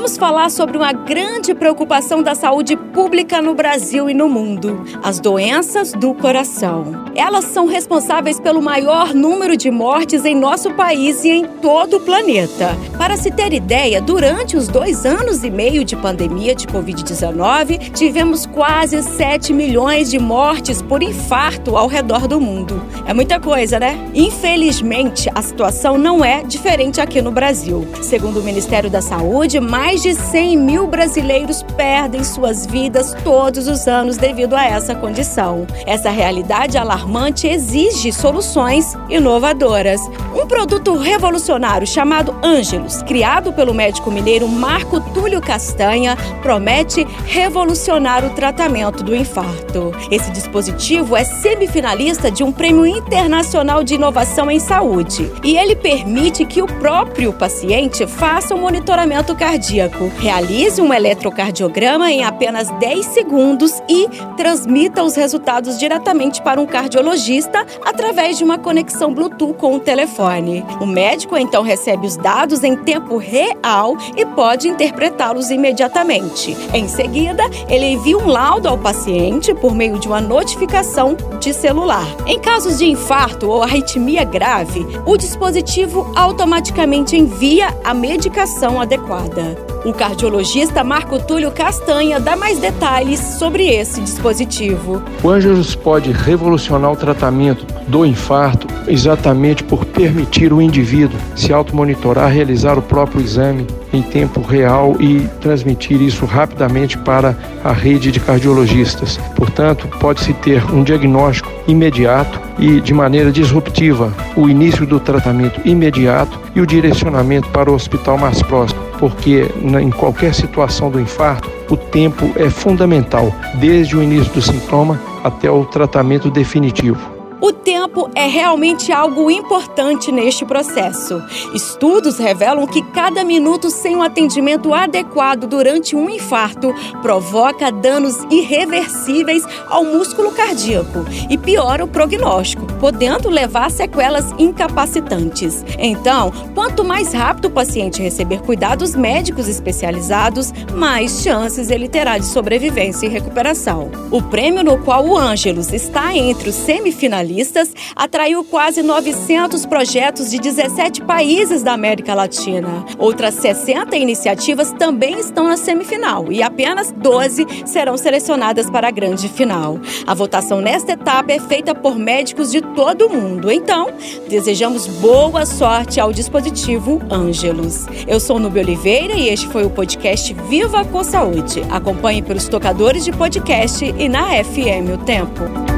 Vamos falar sobre uma grande preocupação da saúde pública no Brasil e no mundo: as doenças do coração. Elas são responsáveis pelo maior número de mortes em nosso país e em todo o planeta. Para se ter ideia, durante os dois anos e meio de pandemia de Covid-19, tivemos quase 7 milhões de mortes por infarto ao redor do mundo. É muita coisa, né? Infelizmente, a situação não é diferente aqui no Brasil. Segundo o Ministério da Saúde, mais de 100 mil brasileiros perdem suas vidas todos os anos devido a essa condição. Essa realidade alarmante exige soluções inovadoras. Um produto revolucionário chamado Ângelos, criado pelo médico mineiro Marco Túlio Castanha, promete revolucionar o tratamento do infarto. Esse dispositivo é semifinalista de um prêmio internacional de inovação em saúde e ele permite que o próprio paciente faça o um monitoramento cardíaco cardíaco. Realize um eletrocardiograma em apenas 10 segundos e transmita os resultados diretamente para um cardiologista através de uma conexão Bluetooth com o telefone. O médico então recebe os dados em tempo real e pode interpretá-los imediatamente. Em seguida, ele envia um laudo ao paciente por meio de uma notificação de celular. Em casos de infarto ou arritmia grave, o dispositivo automaticamente envia a medicação adequada. O cardiologista Marco Túlio Castanha dá mais detalhes sobre esse dispositivo. O Angelus pode revolucionar o tratamento do infarto exatamente por permitir o indivíduo se automonitorar, realizar o próprio exame em tempo real e transmitir isso rapidamente para a rede de cardiologistas. Portanto, pode-se ter um diagnóstico imediato e de maneira disruptiva, o início do tratamento imediato e o direcionamento para o hospital mais próximo, porque em qualquer situação do infarto, o tempo é fundamental, desde o início do sintoma até o tratamento definitivo. O tempo é realmente algo importante neste processo. Estudos revelam que cada minuto sem um atendimento adequado durante um infarto provoca danos irreversíveis ao músculo cardíaco e piora o prognóstico, podendo levar sequelas incapacitantes. Então, quanto mais rápido o paciente receber cuidados médicos especializados, mais chances ele terá de sobrevivência e recuperação. O prêmio no qual o Ângelos está entre os semifinalistas atraiu quase 900 projetos de 17 países da América Latina. Outras 60 iniciativas também estão na semifinal e apenas 12 serão selecionadas para a grande final. A votação nesta etapa é feita por médicos de todo mundo. Então, desejamos boa sorte ao dispositivo Ângelos. Eu sou Nubia Oliveira e este foi o podcast Viva com Saúde. Acompanhe pelos tocadores de podcast e na FM O Tempo.